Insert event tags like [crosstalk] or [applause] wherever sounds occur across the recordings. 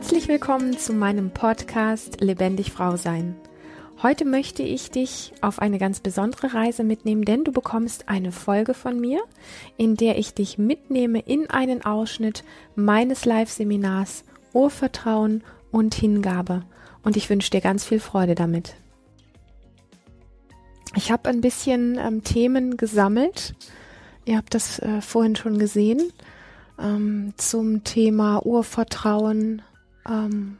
Herzlich willkommen zu meinem Podcast Lebendig Frau Sein. Heute möchte ich dich auf eine ganz besondere Reise mitnehmen, denn du bekommst eine Folge von mir, in der ich dich mitnehme in einen Ausschnitt meines Live-Seminars Urvertrauen und Hingabe. Und ich wünsche dir ganz viel Freude damit. Ich habe ein bisschen ähm, Themen gesammelt. Ihr habt das äh, vorhin schon gesehen ähm, zum Thema Urvertrauen, ähm,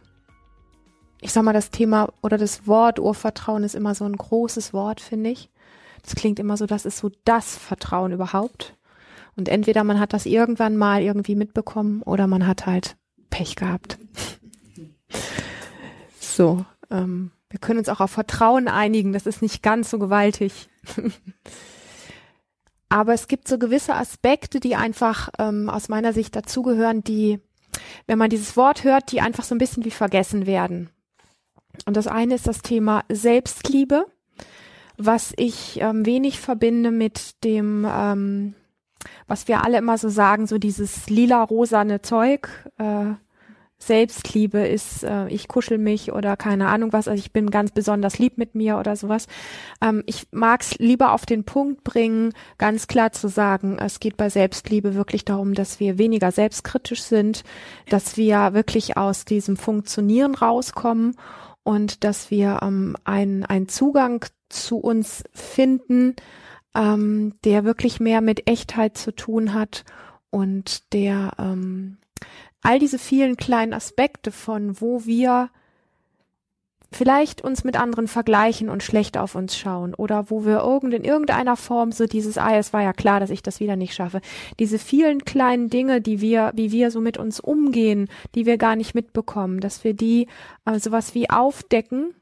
ich sag mal, das Thema oder das Wort Urvertrauen ist immer so ein großes Wort, finde ich. Das klingt immer so, das ist so das Vertrauen überhaupt. Und entweder man hat das irgendwann mal irgendwie mitbekommen oder man hat halt Pech gehabt. [laughs] so, ähm, wir können uns auch auf Vertrauen einigen, das ist nicht ganz so gewaltig. [laughs] Aber es gibt so gewisse Aspekte, die einfach ähm, aus meiner Sicht dazugehören, die wenn man dieses Wort hört, die einfach so ein bisschen wie vergessen werden. Und das eine ist das Thema Selbstliebe, was ich ähm, wenig verbinde mit dem, ähm, was wir alle immer so sagen, so dieses lila-rosane Zeug, äh, Selbstliebe ist, äh, ich kuschel mich oder keine Ahnung was, also ich bin ganz besonders lieb mit mir oder sowas. Ähm, ich mag es lieber auf den Punkt bringen, ganz klar zu sagen, es geht bei Selbstliebe wirklich darum, dass wir weniger selbstkritisch sind, dass wir wirklich aus diesem Funktionieren rauskommen und dass wir ähm, einen, einen Zugang zu uns finden, ähm, der wirklich mehr mit Echtheit zu tun hat und der ähm, all diese vielen kleinen Aspekte von, wo wir vielleicht uns mit anderen vergleichen und schlecht auf uns schauen oder wo wir irgend in irgendeiner Form so dieses, ah, es war ja klar, dass ich das wieder nicht schaffe. Diese vielen kleinen Dinge, die wir, wie wir so mit uns umgehen, die wir gar nicht mitbekommen, dass wir die äh, sowas wie aufdecken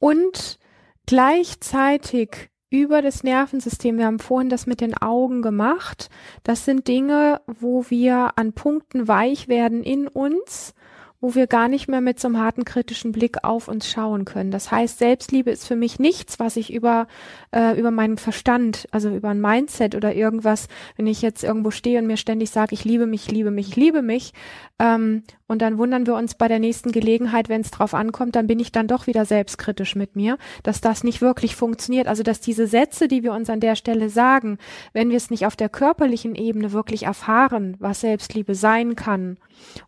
und gleichzeitig über das Nervensystem. Wir haben vorhin das mit den Augen gemacht. Das sind Dinge, wo wir an Punkten weich werden in uns wo wir gar nicht mehr mit so einem harten kritischen Blick auf uns schauen können. Das heißt, Selbstliebe ist für mich nichts, was ich über äh, über meinen Verstand, also über ein Mindset oder irgendwas, wenn ich jetzt irgendwo stehe und mir ständig sage, ich liebe mich, ich liebe mich, ich liebe mich, ähm, und dann wundern wir uns bei der nächsten Gelegenheit, wenn es drauf ankommt, dann bin ich dann doch wieder selbstkritisch mit mir, dass das nicht wirklich funktioniert. Also dass diese Sätze, die wir uns an der Stelle sagen, wenn wir es nicht auf der körperlichen Ebene wirklich erfahren, was Selbstliebe sein kann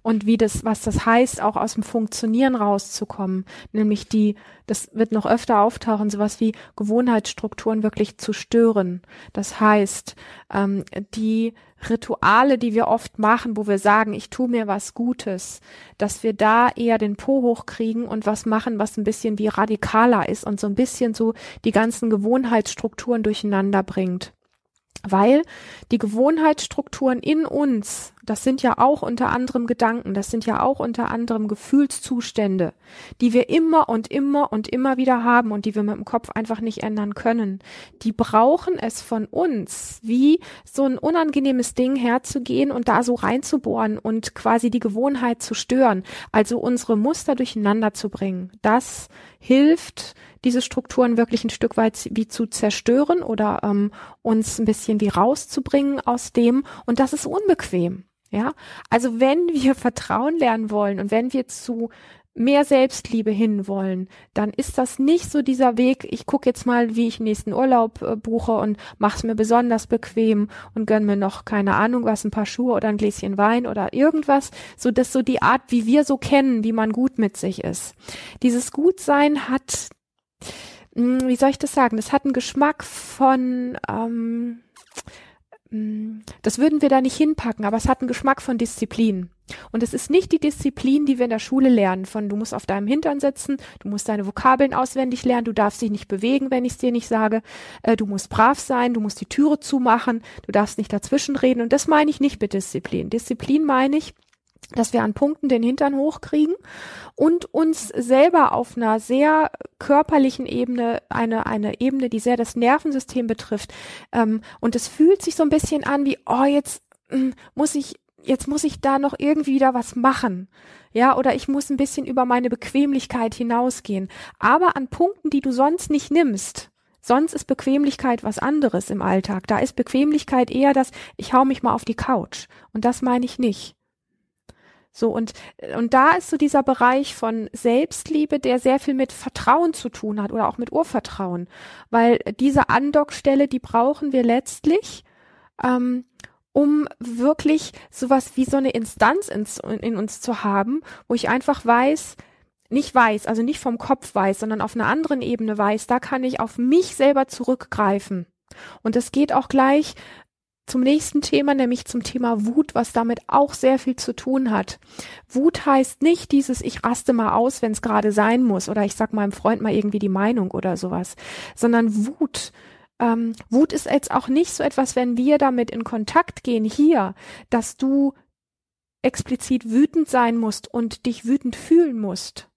und wie das, was das heißt, auch aus dem Funktionieren rauszukommen, nämlich die, das wird noch öfter auftauchen, sowas wie Gewohnheitsstrukturen wirklich zu stören. Das heißt, ähm, die Rituale, die wir oft machen, wo wir sagen, ich tue mir was Gutes, dass wir da eher den Po hochkriegen und was machen, was ein bisschen wie radikaler ist und so ein bisschen so die ganzen Gewohnheitsstrukturen durcheinander bringt. Weil die Gewohnheitsstrukturen in uns, das sind ja auch unter anderem Gedanken, das sind ja auch unter anderem Gefühlszustände, die wir immer und immer und immer wieder haben und die wir mit dem Kopf einfach nicht ändern können. Die brauchen es von uns, wie so ein unangenehmes Ding herzugehen und da so reinzubohren und quasi die Gewohnheit zu stören, also unsere Muster durcheinander zu bringen. Das hilft, diese Strukturen wirklich ein Stück weit wie zu zerstören oder ähm, uns ein bisschen wie rauszubringen aus dem. Und das ist unbequem. Ja, also wenn wir [laughs] Vertrauen lernen wollen und wenn wir zu mehr Selbstliebe hinwollen, dann ist das nicht so dieser Weg, ich gucke jetzt mal, wie ich nächsten Urlaub äh, buche und mach's mir besonders bequem und gönn mir noch, keine Ahnung was, ein paar Schuhe oder ein Gläschen Wein oder irgendwas, so dass so die Art, wie wir so kennen, wie man gut mit sich ist. Dieses Gutsein hat hm, wie soll ich das sagen? Das hat einen Geschmack von, ähm, hm, das würden wir da nicht hinpacken, aber es hat einen Geschmack von Disziplin. Und es ist nicht die Disziplin, die wir in der Schule lernen, von du musst auf deinem Hintern sitzen, du musst deine Vokabeln auswendig lernen, du darfst dich nicht bewegen, wenn ich es dir nicht sage, äh, du musst brav sein, du musst die Türe zumachen, du darfst nicht dazwischen reden. Und das meine ich nicht mit Disziplin. Disziplin meine ich, dass wir an Punkten den Hintern hochkriegen und uns selber auf einer sehr körperlichen Ebene, eine, eine Ebene, die sehr das Nervensystem betrifft. Ähm, und es fühlt sich so ein bisschen an wie, oh, jetzt mm, muss ich, jetzt muss ich da noch irgendwie wieder was machen. Ja, oder ich muss ein bisschen über meine Bequemlichkeit hinausgehen. Aber an Punkten, die du sonst nicht nimmst, Sonst ist Bequemlichkeit was anderes im Alltag. Da ist Bequemlichkeit eher das, ich hau mich mal auf die Couch. Und das meine ich nicht So, und, und da ist so dieser Bereich von Selbstliebe, der sehr viel mit Vertrauen zu tun hat oder auch mit Urvertrauen. Weil diese Andockstelle, die brauchen wir letztlich, ähm, um wirklich sowas wie so eine Instanz in, in uns zu haben, wo ich einfach weiß, nicht weiß, also nicht vom Kopf weiß, sondern auf einer anderen Ebene weiß, da kann ich auf mich selber zurückgreifen. Und es geht auch gleich zum nächsten Thema, nämlich zum Thema Wut, was damit auch sehr viel zu tun hat. Wut heißt nicht dieses, ich raste mal aus, wenn es gerade sein muss, oder ich sag meinem Freund mal irgendwie die Meinung oder sowas, sondern Wut. Ähm, Wut ist jetzt auch nicht so etwas, wenn wir damit in Kontakt gehen hier, dass du explizit wütend sein musst und dich wütend fühlen musst,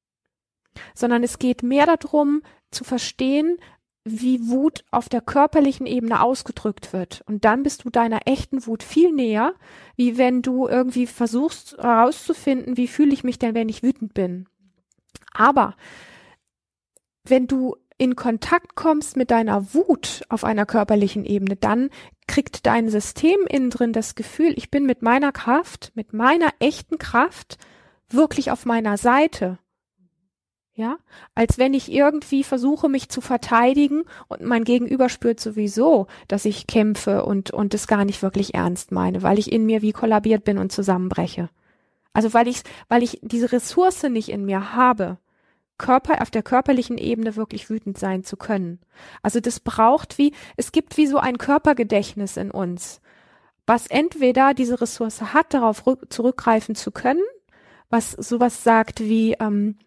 sondern es geht mehr darum, zu verstehen, wie Wut auf der körperlichen Ebene ausgedrückt wird. Und dann bist du deiner echten Wut viel näher, wie wenn du irgendwie versuchst herauszufinden, wie fühle ich mich denn, wenn ich wütend bin. Aber wenn du in Kontakt kommst mit deiner Wut auf einer körperlichen Ebene, dann kriegt dein System innen drin das Gefühl, ich bin mit meiner Kraft, mit meiner echten Kraft wirklich auf meiner Seite ja, als wenn ich irgendwie versuche, mich zu verteidigen und mein Gegenüber spürt sowieso, dass ich kämpfe und, und es gar nicht wirklich ernst meine, weil ich in mir wie kollabiert bin und zusammenbreche. Also weil ich, weil ich diese Ressource nicht in mir habe, Körper, auf der körperlichen Ebene wirklich wütend sein zu können. Also das braucht wie, es gibt wie so ein Körpergedächtnis in uns, was entweder diese Ressource hat, darauf zurückgreifen zu können, was sowas sagt wie, ähm,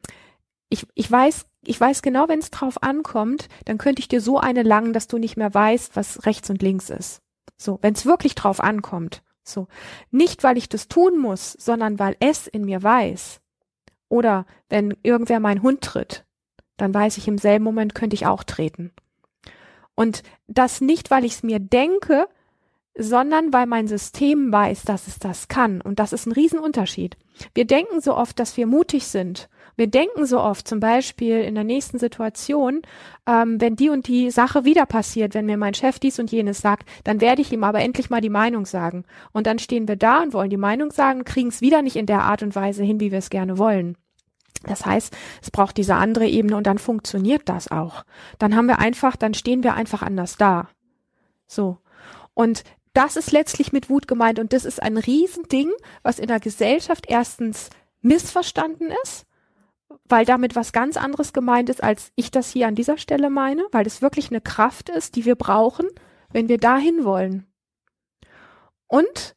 ich, ich weiß, ich weiß genau, wenn es drauf ankommt, dann könnte ich dir so eine langen, dass du nicht mehr weißt, was rechts und links ist. So, wenn es wirklich drauf ankommt. So. Nicht, weil ich das tun muss, sondern weil es in mir weiß. Oder wenn irgendwer meinen Hund tritt, dann weiß ich im selben Moment könnte ich auch treten. Und das nicht, weil ich es mir denke, sondern weil mein System weiß, dass es das kann. Und das ist ein Riesenunterschied. Wir denken so oft, dass wir mutig sind wir denken so oft, zum Beispiel in der nächsten Situation, ähm, wenn die und die Sache wieder passiert, wenn mir mein Chef dies und jenes sagt, dann werde ich ihm aber endlich mal die Meinung sagen. Und dann stehen wir da und wollen die Meinung sagen, kriegen es wieder nicht in der Art und Weise hin, wie wir es gerne wollen. Das heißt, es braucht diese andere Ebene und dann funktioniert das auch. Dann haben wir einfach, dann stehen wir einfach anders da. So. Und das ist letztlich mit Wut gemeint und das ist ein Riesending, was in der Gesellschaft erstens missverstanden ist weil damit was ganz anderes gemeint ist, als ich das hier an dieser Stelle meine, weil es wirklich eine Kraft ist, die wir brauchen, wenn wir dahin wollen. Und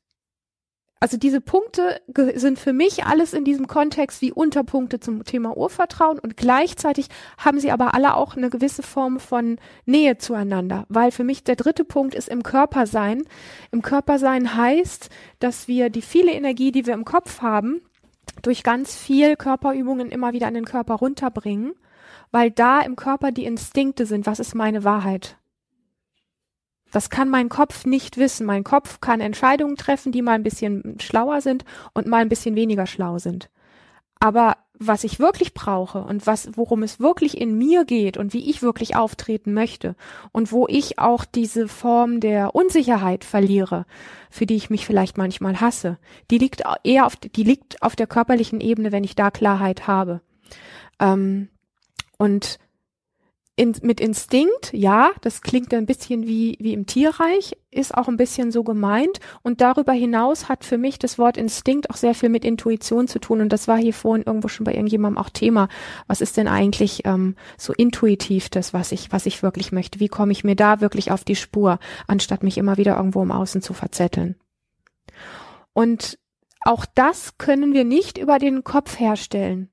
also diese Punkte sind für mich alles in diesem Kontext wie Unterpunkte zum Thema Urvertrauen und gleichzeitig haben sie aber alle auch eine gewisse Form von Nähe zueinander, weil für mich der dritte Punkt ist im Körpersein. Im Körpersein heißt, dass wir die viele Energie, die wir im Kopf haben, durch ganz viel Körperübungen immer wieder an den Körper runterbringen, weil da im Körper die Instinkte sind, was ist meine Wahrheit. Das kann mein Kopf nicht wissen. Mein Kopf kann Entscheidungen treffen, die mal ein bisschen schlauer sind und mal ein bisschen weniger schlau sind. Aber was ich wirklich brauche und was, worum es wirklich in mir geht und wie ich wirklich auftreten möchte und wo ich auch diese Form der Unsicherheit verliere, für die ich mich vielleicht manchmal hasse, die liegt eher auf, die liegt auf der körperlichen Ebene, wenn ich da Klarheit habe. Ähm, und in, mit Instinkt, ja, das klingt ein bisschen wie, wie im Tierreich, ist auch ein bisschen so gemeint. Und darüber hinaus hat für mich das Wort Instinkt auch sehr viel mit Intuition zu tun. Und das war hier vorhin irgendwo schon bei irgendjemandem auch Thema. Was ist denn eigentlich ähm, so intuitiv das, was ich, was ich wirklich möchte? Wie komme ich mir da wirklich auf die Spur, anstatt mich immer wieder irgendwo im Außen zu verzetteln? Und auch das können wir nicht über den Kopf herstellen.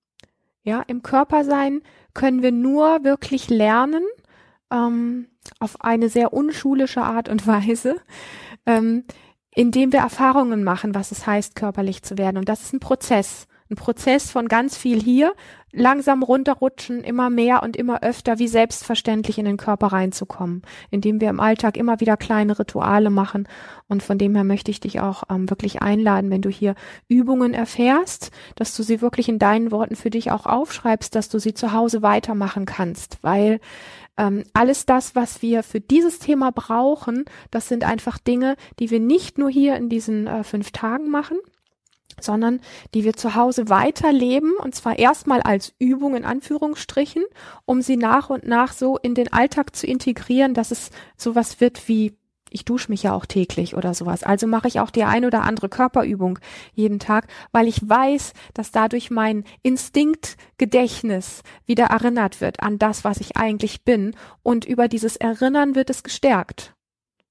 Ja, im Körper sein können wir nur wirklich lernen, ähm, auf eine sehr unschulische Art und Weise, ähm, indem wir Erfahrungen machen, was es heißt, körperlich zu werden. Und das ist ein Prozess. Ein Prozess von ganz viel hier, langsam runterrutschen, immer mehr und immer öfter wie selbstverständlich in den Körper reinzukommen, indem wir im Alltag immer wieder kleine Rituale machen. Und von dem her möchte ich dich auch ähm, wirklich einladen, wenn du hier Übungen erfährst, dass du sie wirklich in deinen Worten für dich auch aufschreibst, dass du sie zu Hause weitermachen kannst, weil ähm, alles das, was wir für dieses Thema brauchen, das sind einfach Dinge, die wir nicht nur hier in diesen äh, fünf Tagen machen, sondern die wir zu Hause weiterleben und zwar erstmal als Übung in Anführungsstrichen, um sie nach und nach so in den Alltag zu integrieren, dass es sowas wird wie ich dusche mich ja auch täglich oder sowas. Also mache ich auch die ein oder andere Körperübung jeden Tag, weil ich weiß, dass dadurch mein Instinktgedächtnis wieder erinnert wird an das, was ich eigentlich bin. Und über dieses Erinnern wird es gestärkt.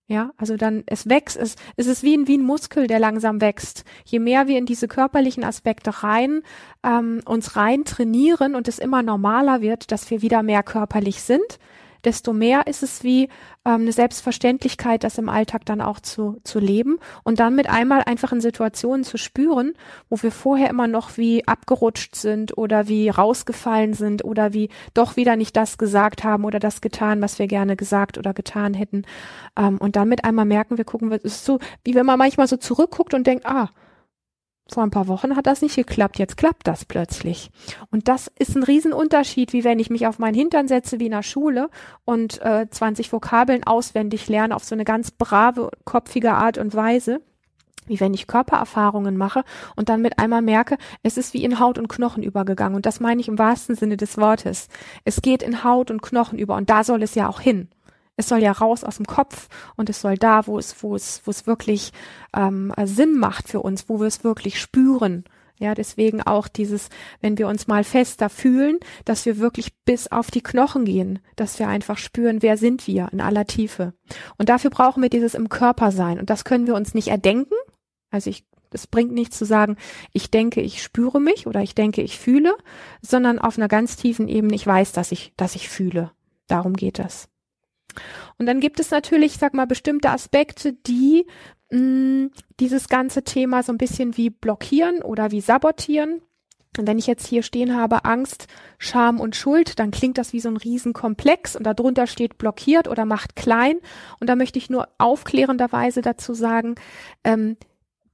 Ja, also dann, es wächst, es, es ist wie ein, wie ein Muskel, der langsam wächst. Je mehr wir in diese körperlichen Aspekte rein, ähm, uns rein trainieren und es immer normaler wird, dass wir wieder mehr körperlich sind, desto mehr ist es wie ähm, eine Selbstverständlichkeit, das im Alltag dann auch zu, zu leben und dann mit einmal einfach in Situationen zu spüren, wo wir vorher immer noch wie abgerutscht sind oder wie rausgefallen sind oder wie doch wieder nicht das gesagt haben oder das getan, was wir gerne gesagt oder getan hätten. Ähm, und dann mit einmal merken wir, gucken es ist so, wie wenn man manchmal so zurückguckt und denkt, ah, vor ein paar Wochen hat das nicht geklappt, jetzt klappt das plötzlich. Und das ist ein Riesenunterschied, wie wenn ich mich auf meinen Hintern setze wie in der Schule und äh, 20 Vokabeln auswendig lerne auf so eine ganz brave, kopfige Art und Weise wie wenn ich Körpererfahrungen mache und dann mit einmal merke, es ist wie in Haut und Knochen übergegangen. Und das meine ich im wahrsten Sinne des Wortes. Es geht in Haut und Knochen über und da soll es ja auch hin es soll ja raus aus dem Kopf und es soll da, wo es, wo es, wo es wirklich ähm, Sinn macht für uns, wo wir es wirklich spüren. Ja, deswegen auch dieses, wenn wir uns mal fester fühlen, dass wir wirklich bis auf die Knochen gehen, dass wir einfach spüren, wer sind wir in aller Tiefe. Und dafür brauchen wir dieses im Körper sein. Und das können wir uns nicht erdenken. Also ich, es bringt nichts zu sagen, ich denke, ich spüre mich oder ich denke, ich fühle, sondern auf einer ganz tiefen Ebene, ich weiß, dass ich, dass ich fühle. Darum geht es. Und dann gibt es natürlich, sag mal, bestimmte Aspekte, die mm, dieses ganze Thema so ein bisschen wie blockieren oder wie sabotieren. Und wenn ich jetzt hier stehen habe, Angst, Scham und Schuld, dann klingt das wie so ein Riesenkomplex und darunter steht blockiert oder macht klein. Und da möchte ich nur aufklärenderweise dazu sagen, ähm,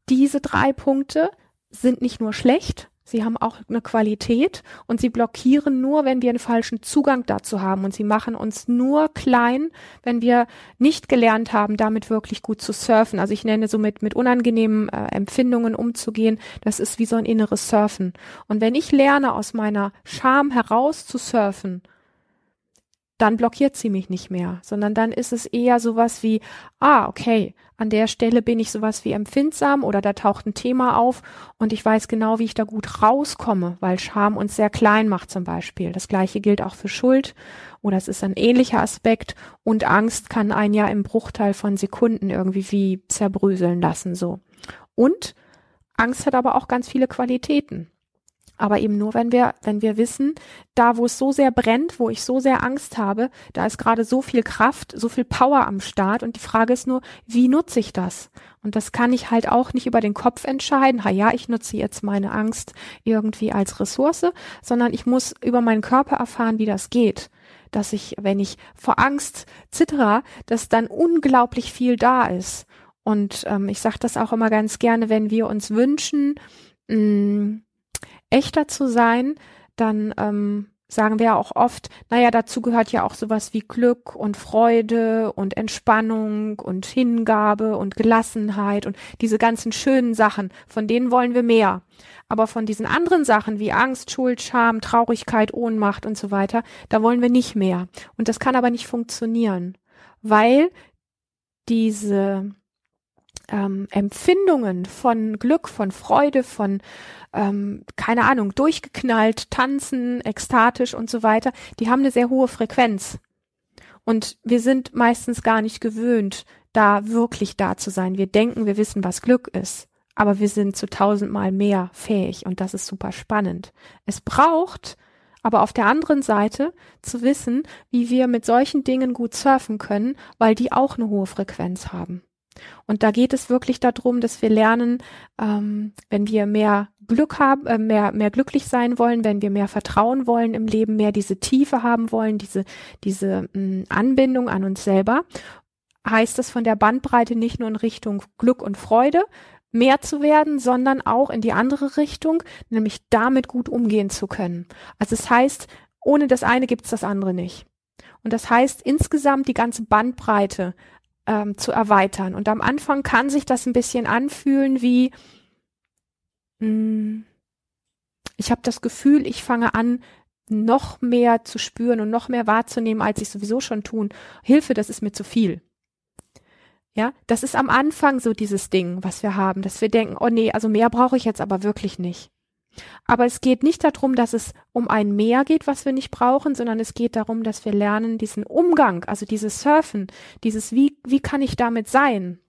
diese drei Punkte sind nicht nur schlecht, Sie haben auch eine Qualität und sie blockieren nur, wenn wir einen falschen Zugang dazu haben und sie machen uns nur klein, wenn wir nicht gelernt haben, damit wirklich gut zu surfen. Also ich nenne so mit, mit unangenehmen äh, Empfindungen umzugehen. Das ist wie so ein inneres Surfen. Und wenn ich lerne, aus meiner Scham heraus zu surfen, dann blockiert sie mich nicht mehr, sondern dann ist es eher sowas wie, ah, okay, an der Stelle bin ich sowas wie empfindsam oder da taucht ein Thema auf und ich weiß genau, wie ich da gut rauskomme, weil Scham uns sehr klein macht zum Beispiel. Das gleiche gilt auch für Schuld oder es ist ein ähnlicher Aspekt und Angst kann einen ja im Bruchteil von Sekunden irgendwie wie zerbröseln lassen, so. Und Angst hat aber auch ganz viele Qualitäten aber eben nur, wenn wir, wenn wir wissen, da wo es so sehr brennt, wo ich so sehr Angst habe, da ist gerade so viel Kraft, so viel Power am Start und die Frage ist nur, wie nutze ich das? Und das kann ich halt auch nicht über den Kopf entscheiden, ha ja, ich nutze jetzt meine Angst irgendwie als Ressource, sondern ich muss über meinen Körper erfahren, wie das geht. Dass ich, wenn ich vor Angst zittere, dass dann unglaublich viel da ist. Und ähm, ich sage das auch immer ganz gerne, wenn wir uns wünschen, mh, mm, echter zu sein, dann ähm, sagen wir auch oft, naja, dazu gehört ja auch sowas wie Glück und Freude und Entspannung und Hingabe und Gelassenheit und diese ganzen schönen Sachen, von denen wollen wir mehr. Aber von diesen anderen Sachen wie Angst, Schuld, Scham, Traurigkeit, Ohnmacht und so weiter, da wollen wir nicht mehr. Und das kann aber nicht funktionieren, weil diese ähm, Empfindungen von Glück, von Freude, von ähm, keine Ahnung, durchgeknallt, tanzen, ekstatisch und so weiter, die haben eine sehr hohe Frequenz. Und wir sind meistens gar nicht gewöhnt, da wirklich da zu sein. Wir denken, wir wissen, was Glück ist. Aber wir sind zu tausendmal mehr fähig und das ist super spannend. Es braucht aber auf der anderen Seite zu wissen, wie wir mit solchen Dingen gut surfen können, weil die auch eine hohe Frequenz haben. Und da geht es wirklich darum, dass wir lernen, ähm, wenn wir mehr Glück haben, äh, mehr, mehr glücklich sein wollen, wenn wir mehr Vertrauen wollen im Leben, mehr diese Tiefe haben wollen, diese, diese mh, mm, Anbindung an uns selber, heißt das von der Bandbreite nicht nur in Richtung Glück und Freude, mehr zu werden, sondern auch in die andere Richtung, nämlich damit gut umgehen zu können. Also es das heißt, ohne das eine gibt's das andere nicht. Und das heißt insgesamt die ganze Bandbreite ähm, zu erweitern. Und am Anfang kann sich das ein bisschen anfühlen wie, Mm. Ich habe das Gefühl, ich fange an, noch mehr zu spüren und noch mehr wahrzunehmen, als ich sowieso schon tun. Hilfe, das ist mir zu viel. Ja, das ist am Anfang so dieses Ding, was wir haben, dass wir denken, oh nee, also mehr brauche ich jetzt aber wirklich nicht. Aber es geht nicht darum, dass es um ein Mehr geht, was wir nicht brauchen, sondern es geht darum, dass wir lernen, diesen Umgang, also dieses Surfen, dieses wie, wie kann ich damit sein?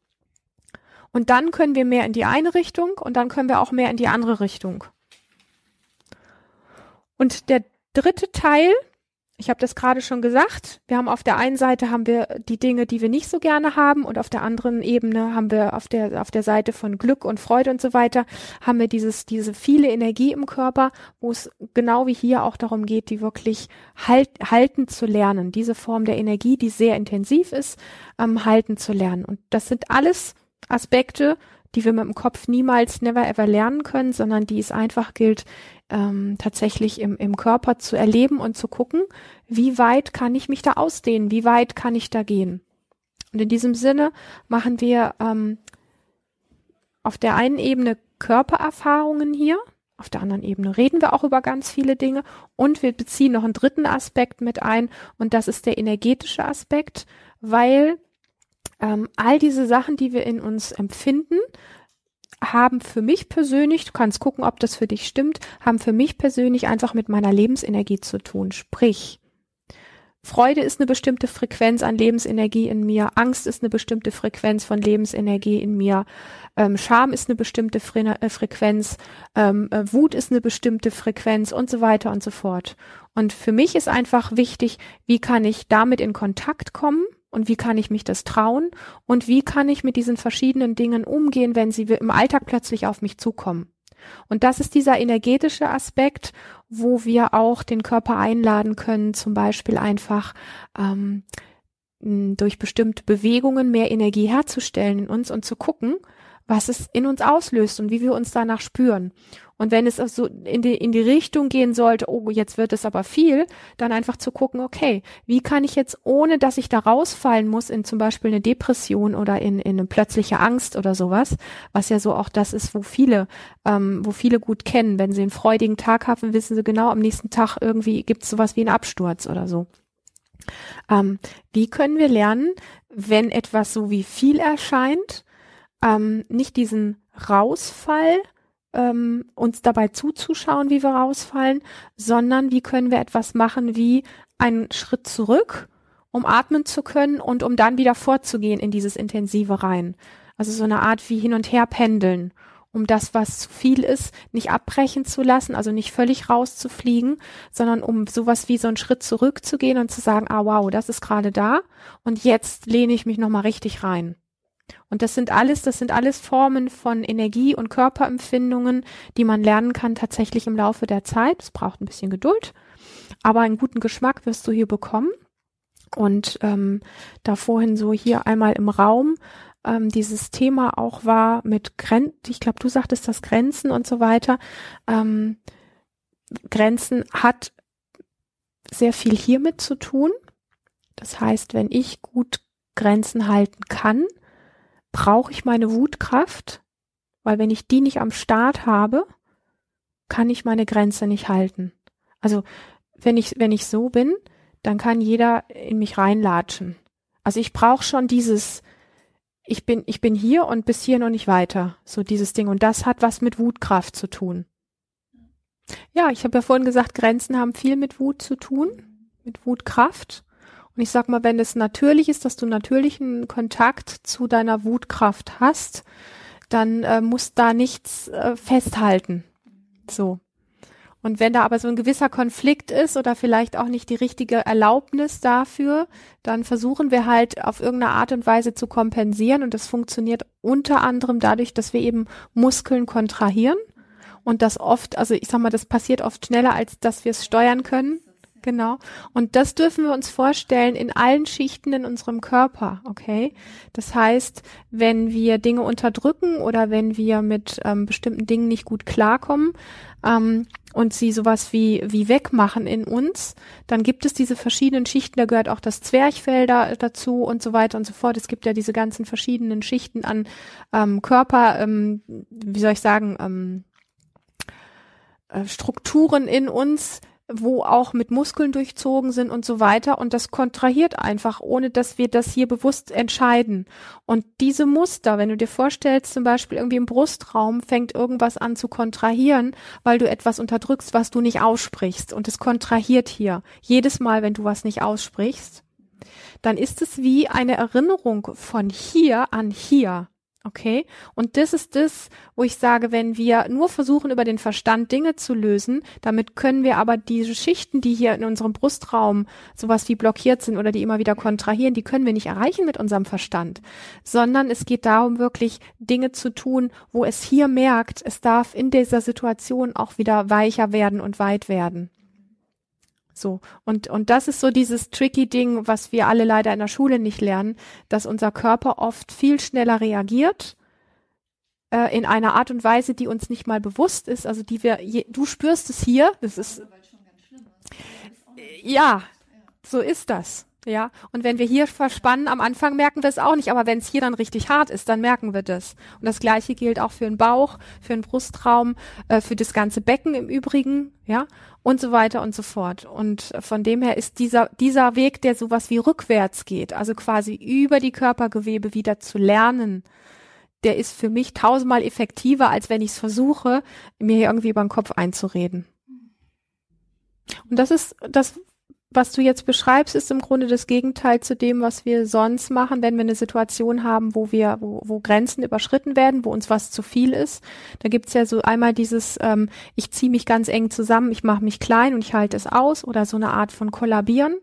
Und dann können wir mehr in die eine Richtung und dann können wir auch mehr in die andere Richtung. Und der dritte Teil, ich habe das gerade schon gesagt, wir haben auf der einen Seite haben wir die Dinge, die wir nicht so gerne haben und auf der anderen Ebene haben wir auf der auf der Seite von Glück und Freude und so weiter haben wir dieses diese viele Energie im Körper, wo es genau wie hier auch darum geht, die wirklich halt, halten zu lernen, diese Form der Energie, die sehr intensiv ist, ähm, halten zu lernen. Und das sind alles Aspekte, die wir mit dem Kopf niemals, never ever lernen können, sondern die es einfach gilt, ähm, tatsächlich im, im Körper zu erleben und zu gucken, wie weit kann ich mich da ausdehnen, wie weit kann ich da gehen. Und in diesem Sinne machen wir ähm, auf der einen Ebene Körpererfahrungen hier, auf der anderen Ebene reden wir auch über ganz viele Dinge und wir beziehen noch einen dritten Aspekt mit ein und das ist der energetische Aspekt, weil ähm, all diese Sachen, die wir in uns empfinden, haben für mich persönlich, du kannst gucken, ob das für dich stimmt, haben für mich persönlich einfach mit meiner Lebensenergie zu tun. Sprich, Freude ist eine bestimmte Frequenz an Lebensenergie in mir, Angst ist eine bestimmte Frequenz von Lebensenergie in mir, ähm, Scham ist eine bestimmte Fre äh, Frequenz, ähm, äh, Wut ist eine bestimmte Frequenz und so weiter und so fort. Und für mich ist einfach wichtig, wie kann ich damit in Kontakt kommen und wie kann ich mich das trauen und wie kann ich mit diesen verschiedenen Dingen umgehen, wenn sie im Alltag plötzlich auf mich zukommen. Und das ist dieser energetische Aspekt, wo wir auch den Körper einladen können, zum Beispiel einfach ähm, durch bestimmte Bewegungen mehr Energie herzustellen in uns und zu gucken, was es in uns auslöst und wie wir uns danach spüren. Und wenn es so in die, in die Richtung gehen sollte, oh, jetzt wird es aber viel, dann einfach zu gucken, okay, wie kann ich jetzt, ohne dass ich da rausfallen muss in zum Beispiel eine Depression oder in, in eine plötzliche Angst oder sowas, was ja so auch das ist, wo viele, ähm, wo viele gut kennen. Wenn sie einen freudigen Tag haben, wissen sie genau, am nächsten Tag irgendwie gibt es sowas wie einen Absturz oder so. Ähm, wie können wir lernen, wenn etwas so wie viel erscheint, ähm, nicht diesen Rausfall ähm, uns dabei zuzuschauen, wie wir rausfallen, sondern wie können wir etwas machen wie einen Schritt zurück, um atmen zu können und um dann wieder vorzugehen in dieses Intensive rein. Also so eine Art wie hin und her pendeln, um das, was zu viel ist, nicht abbrechen zu lassen, also nicht völlig rauszufliegen, sondern um sowas wie so einen Schritt zurückzugehen und zu sagen, ah wow, das ist gerade da und jetzt lehne ich mich nochmal richtig rein. Und das sind alles, das sind alles Formen von Energie- und Körperempfindungen, die man lernen kann tatsächlich im Laufe der Zeit. Es braucht ein bisschen Geduld, aber einen guten Geschmack wirst du hier bekommen. Und ähm, da vorhin so hier einmal im Raum ähm, dieses Thema auch war mit Grenzen, ich glaube, du sagtest das Grenzen und so weiter. Ähm, Grenzen hat sehr viel hiermit zu tun. Das heißt, wenn ich gut Grenzen halten kann, brauche ich meine Wutkraft, weil wenn ich die nicht am Start habe, kann ich meine Grenze nicht halten. Also wenn ich, wenn ich so bin, dann kann jeder in mich reinlatschen. Also ich brauche schon dieses, ich bin, ich bin hier und bis hier noch nicht weiter. So dieses Ding. Und das hat was mit Wutkraft zu tun. Ja, ich habe ja vorhin gesagt, Grenzen haben viel mit Wut zu tun, mit Wutkraft. Und ich sag mal, wenn es natürlich ist, dass du natürlichen Kontakt zu deiner Wutkraft hast, dann äh, muss da nichts äh, festhalten. So. Und wenn da aber so ein gewisser Konflikt ist oder vielleicht auch nicht die richtige Erlaubnis dafür, dann versuchen wir halt auf irgendeine Art und Weise zu kompensieren. Und das funktioniert unter anderem dadurch, dass wir eben Muskeln kontrahieren. Und das oft, also ich sag mal, das passiert oft schneller, als dass wir es steuern können. Genau. Und das dürfen wir uns vorstellen in allen Schichten in unserem Körper, okay? Das heißt, wenn wir Dinge unterdrücken oder wenn wir mit ähm, bestimmten Dingen nicht gut klarkommen ähm, und sie sowas wie, wie wegmachen in uns, dann gibt es diese verschiedenen Schichten, da gehört auch das Zwerchfell da, dazu und so weiter und so fort. Es gibt ja diese ganzen verschiedenen Schichten an ähm, Körper, ähm, wie soll ich sagen, ähm, äh, Strukturen in uns, wo auch mit Muskeln durchzogen sind und so weiter. Und das kontrahiert einfach, ohne dass wir das hier bewusst entscheiden. Und diese Muster, wenn du dir vorstellst, zum Beispiel irgendwie im Brustraum fängt irgendwas an zu kontrahieren, weil du etwas unterdrückst, was du nicht aussprichst. Und es kontrahiert hier. Jedes Mal, wenn du was nicht aussprichst, dann ist es wie eine Erinnerung von hier an hier. Okay? Und das ist das, wo ich sage, wenn wir nur versuchen, über den Verstand Dinge zu lösen, damit können wir aber diese Schichten, die hier in unserem Brustraum sowas wie blockiert sind oder die immer wieder kontrahieren, die können wir nicht erreichen mit unserem Verstand, sondern es geht darum, wirklich Dinge zu tun, wo es hier merkt, es darf in dieser Situation auch wieder weicher werden und weit werden. So. Und, und das ist so dieses tricky Ding, was wir alle leider in der Schule nicht lernen, dass unser Körper oft viel schneller reagiert, äh, in einer Art und Weise, die uns nicht mal bewusst ist, also die wir, je, du spürst es hier, das ist, ja, so ist das. Ja, und wenn wir hier verspannen, am Anfang merken wir es auch nicht, aber wenn es hier dann richtig hart ist, dann merken wir das. Und das Gleiche gilt auch für den Bauch, für den Brustraum, äh, für das ganze Becken im Übrigen, ja, und so weiter und so fort. Und von dem her ist dieser, dieser Weg, der sowas wie rückwärts geht, also quasi über die Körpergewebe wieder zu lernen, der ist für mich tausendmal effektiver, als wenn ich es versuche, mir irgendwie über den Kopf einzureden. Und das ist das, was du jetzt beschreibst, ist im Grunde das Gegenteil zu dem, was wir sonst machen, wenn wir eine Situation haben, wo wir, wo, wo Grenzen überschritten werden, wo uns was zu viel ist. Da gibt's ja so einmal dieses, ähm, ich ziehe mich ganz eng zusammen, ich mache mich klein und ich halte es aus oder so eine Art von Kollabieren.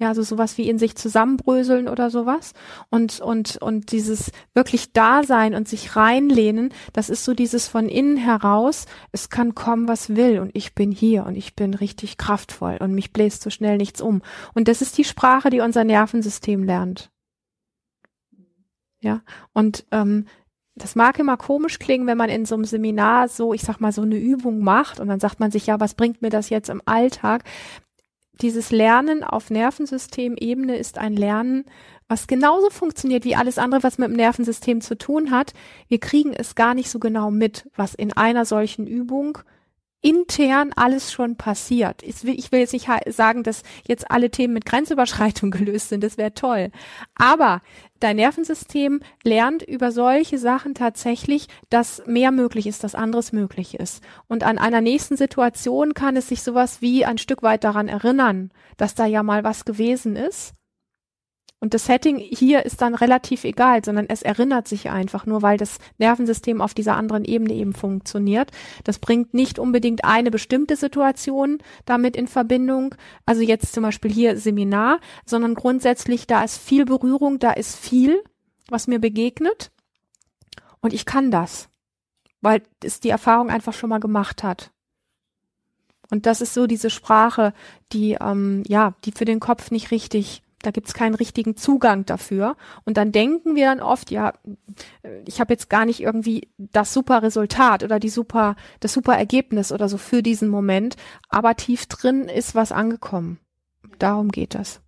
Ja, also sowas wie in sich zusammenbröseln oder sowas. Und, und, und dieses wirklich Dasein und sich reinlehnen, das ist so dieses von innen heraus, es kann kommen, was will und ich bin hier und ich bin richtig kraftvoll und mich bläst so schnell nichts um. Und das ist die Sprache, die unser Nervensystem lernt. Ja, und ähm, das mag immer komisch klingen, wenn man in so einem Seminar so, ich sag mal, so eine Übung macht und dann sagt man sich, ja, was bringt mir das jetzt im Alltag? Dieses Lernen auf Nervensystemebene ist ein Lernen, was genauso funktioniert wie alles andere, was mit dem Nervensystem zu tun hat. Wir kriegen es gar nicht so genau mit, was in einer solchen Übung intern alles schon passiert. Ich will, ich will jetzt nicht sagen, dass jetzt alle Themen mit Grenzüberschreitung [laughs] gelöst sind, das wäre toll. Aber dein Nervensystem lernt über solche Sachen tatsächlich, dass mehr möglich ist, dass anderes möglich ist. Und an einer nächsten Situation kann es sich sowas wie ein Stück weit daran erinnern, dass da ja mal was gewesen ist und das Setting hier ist dann relativ egal, sondern es erinnert sich einfach nur, weil das Nervensystem auf dieser anderen Ebene eben funktioniert. Das bringt nicht unbedingt eine bestimmte Situation damit in Verbindung. Also jetzt zum Beispiel hier Seminar, sondern grundsätzlich da ist viel Berührung, da ist viel, was mir begegnet. Und ich kann das, weil es die Erfahrung einfach schon mal gemacht hat. Und das ist so diese Sprache, die ähm, ja, die für den Kopf nicht richtig da gibt's keinen richtigen Zugang dafür. Und dann denken wir dann oft, ja, ich habe jetzt gar nicht irgendwie das super Resultat oder die super, das super Ergebnis oder so für diesen Moment, aber tief drin ist was angekommen. Darum geht das.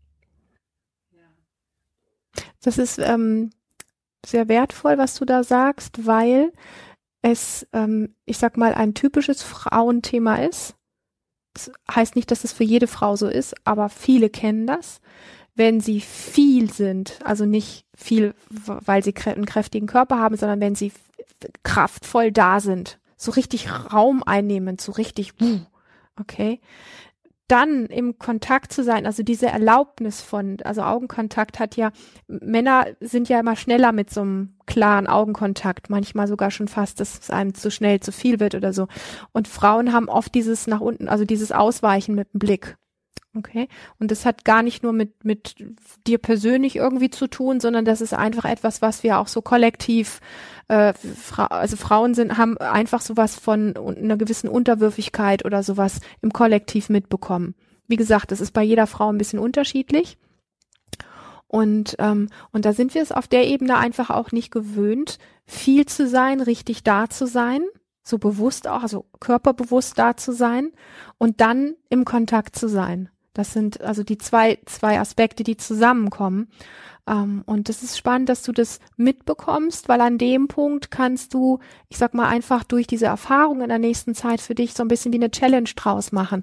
Das ist ähm, sehr wertvoll, was du da sagst, weil es, ähm, ich sag mal, ein typisches Frauenthema ist. Das heißt nicht, dass es für jede Frau so ist, aber viele kennen das wenn sie viel sind, also nicht viel, weil sie einen kräftigen Körper haben, sondern wenn sie kraftvoll da sind, so richtig Raum einnehmen, so richtig, okay, dann im Kontakt zu sein, also diese Erlaubnis von, also Augenkontakt hat ja, Männer sind ja immer schneller mit so einem klaren Augenkontakt, manchmal sogar schon fast, dass es einem zu schnell zu viel wird oder so. Und Frauen haben oft dieses nach unten, also dieses Ausweichen mit dem Blick. Okay. Und das hat gar nicht nur mit, mit dir persönlich irgendwie zu tun, sondern das ist einfach etwas, was wir auch so kollektiv, äh, Fra also Frauen sind, haben einfach sowas von einer gewissen Unterwürfigkeit oder sowas im Kollektiv mitbekommen. Wie gesagt, das ist bei jeder Frau ein bisschen unterschiedlich. Und, ähm, und da sind wir es auf der Ebene einfach auch nicht gewöhnt, viel zu sein, richtig da zu sein so bewusst auch, also körperbewusst da zu sein und dann im Kontakt zu sein. Das sind also die zwei, zwei Aspekte, die zusammenkommen. Ähm, und das ist spannend, dass du das mitbekommst, weil an dem Punkt kannst du, ich sag mal, einfach durch diese Erfahrung in der nächsten Zeit für dich so ein bisschen wie eine Challenge draus machen.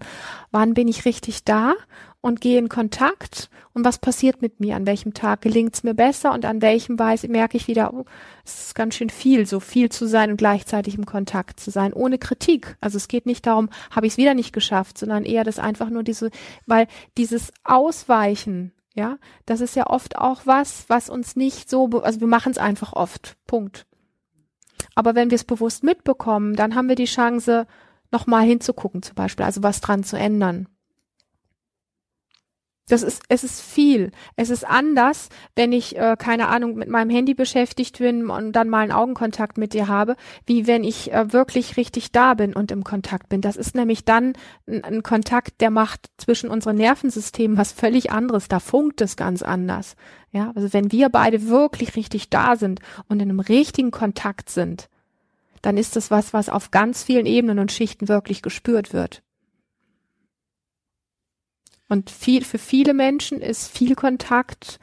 Wann bin ich richtig da? Und gehe in Kontakt und was passiert mit mir? An welchem Tag gelingt es mir besser und an welchem Weise merke ich wieder, oh, es ist ganz schön viel, so viel zu sein und gleichzeitig im Kontakt zu sein, ohne Kritik. Also es geht nicht darum, habe ich es wieder nicht geschafft, sondern eher das einfach nur diese, weil dieses Ausweichen ja, das ist ja oft auch was, was uns nicht so, also wir machen es einfach oft. Punkt. Aber wenn wir es bewusst mitbekommen, dann haben wir die Chance, nochmal hinzugucken, zum Beispiel, also was dran zu ändern. Das ist, es ist viel. Es ist anders, wenn ich, äh, keine Ahnung, mit meinem Handy beschäftigt bin und dann mal einen Augenkontakt mit dir habe, wie wenn ich äh, wirklich richtig da bin und im Kontakt bin. Das ist nämlich dann ein, ein Kontakt, der macht zwischen unseren Nervensystemen was völlig anderes. Da funkt es ganz anders. Ja, also wenn wir beide wirklich richtig da sind und in einem richtigen Kontakt sind, dann ist das was, was auf ganz vielen Ebenen und Schichten wirklich gespürt wird. Und viel, für viele Menschen ist viel Kontakt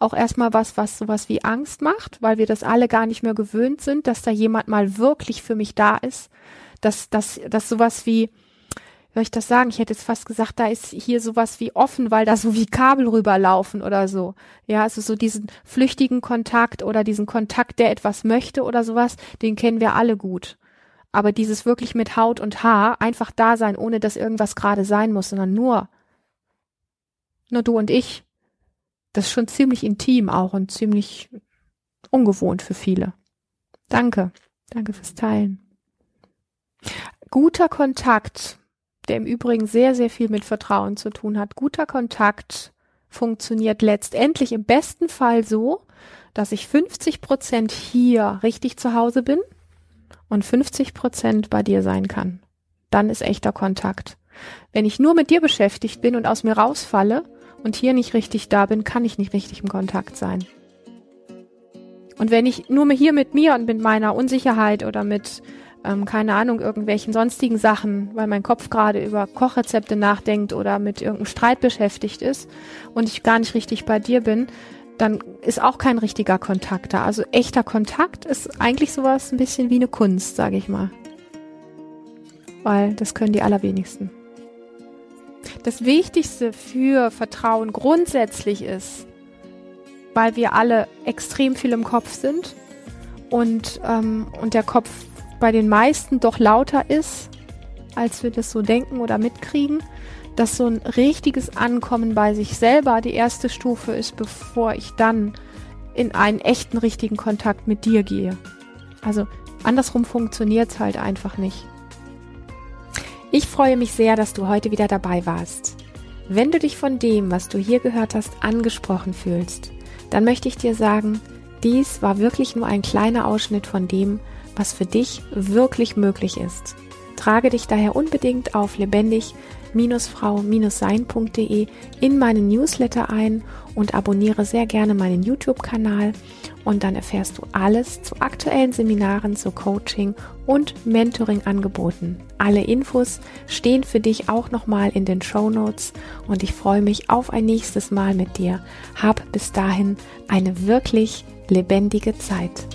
auch erstmal was, was sowas wie Angst macht, weil wir das alle gar nicht mehr gewöhnt sind, dass da jemand mal wirklich für mich da ist, dass, dass, dass sowas wie, wie soll ich das sagen? Ich hätte jetzt fast gesagt, da ist hier sowas wie offen, weil da so wie Kabel rüberlaufen oder so. Ja, also so diesen flüchtigen Kontakt oder diesen Kontakt, der etwas möchte oder sowas, den kennen wir alle gut. Aber dieses wirklich mit Haut und Haar einfach da sein, ohne dass irgendwas gerade sein muss, sondern nur nur du und ich. Das ist schon ziemlich intim auch und ziemlich ungewohnt für viele. Danke. Danke fürs Teilen. Guter Kontakt, der im Übrigen sehr, sehr viel mit Vertrauen zu tun hat. Guter Kontakt funktioniert letztendlich im besten Fall so, dass ich 50 Prozent hier richtig zu Hause bin und 50 Prozent bei dir sein kann. Dann ist echter Kontakt. Wenn ich nur mit dir beschäftigt bin und aus mir rausfalle, und hier nicht richtig da bin, kann ich nicht richtig im Kontakt sein. Und wenn ich nur hier mit mir und mit meiner Unsicherheit oder mit, ähm, keine Ahnung, irgendwelchen sonstigen Sachen, weil mein Kopf gerade über Kochrezepte nachdenkt oder mit irgendeinem Streit beschäftigt ist und ich gar nicht richtig bei dir bin, dann ist auch kein richtiger Kontakt da. Also echter Kontakt ist eigentlich sowas ein bisschen wie eine Kunst, sage ich mal. Weil das können die allerwenigsten. Das Wichtigste für Vertrauen grundsätzlich ist, weil wir alle extrem viel im Kopf sind und, ähm, und der Kopf bei den meisten doch lauter ist, als wir das so denken oder mitkriegen, dass so ein richtiges Ankommen bei sich selber die erste Stufe ist, bevor ich dann in einen echten richtigen Kontakt mit dir gehe. Also andersrum funktioniert es halt einfach nicht. Ich freue mich sehr, dass du heute wieder dabei warst. Wenn du dich von dem, was du hier gehört hast, angesprochen fühlst, dann möchte ich dir sagen, dies war wirklich nur ein kleiner Ausschnitt von dem, was für dich wirklich möglich ist. Trage dich daher unbedingt auf lebendig-frau-sein.de in meinen Newsletter ein und abonniere sehr gerne meinen YouTube-Kanal und dann erfährst du alles zu aktuellen Seminaren, zu Coaching und Mentoring-Angeboten. Alle Infos stehen für dich auch nochmal in den Show Notes und ich freue mich auf ein nächstes Mal mit dir. Hab bis dahin eine wirklich lebendige Zeit.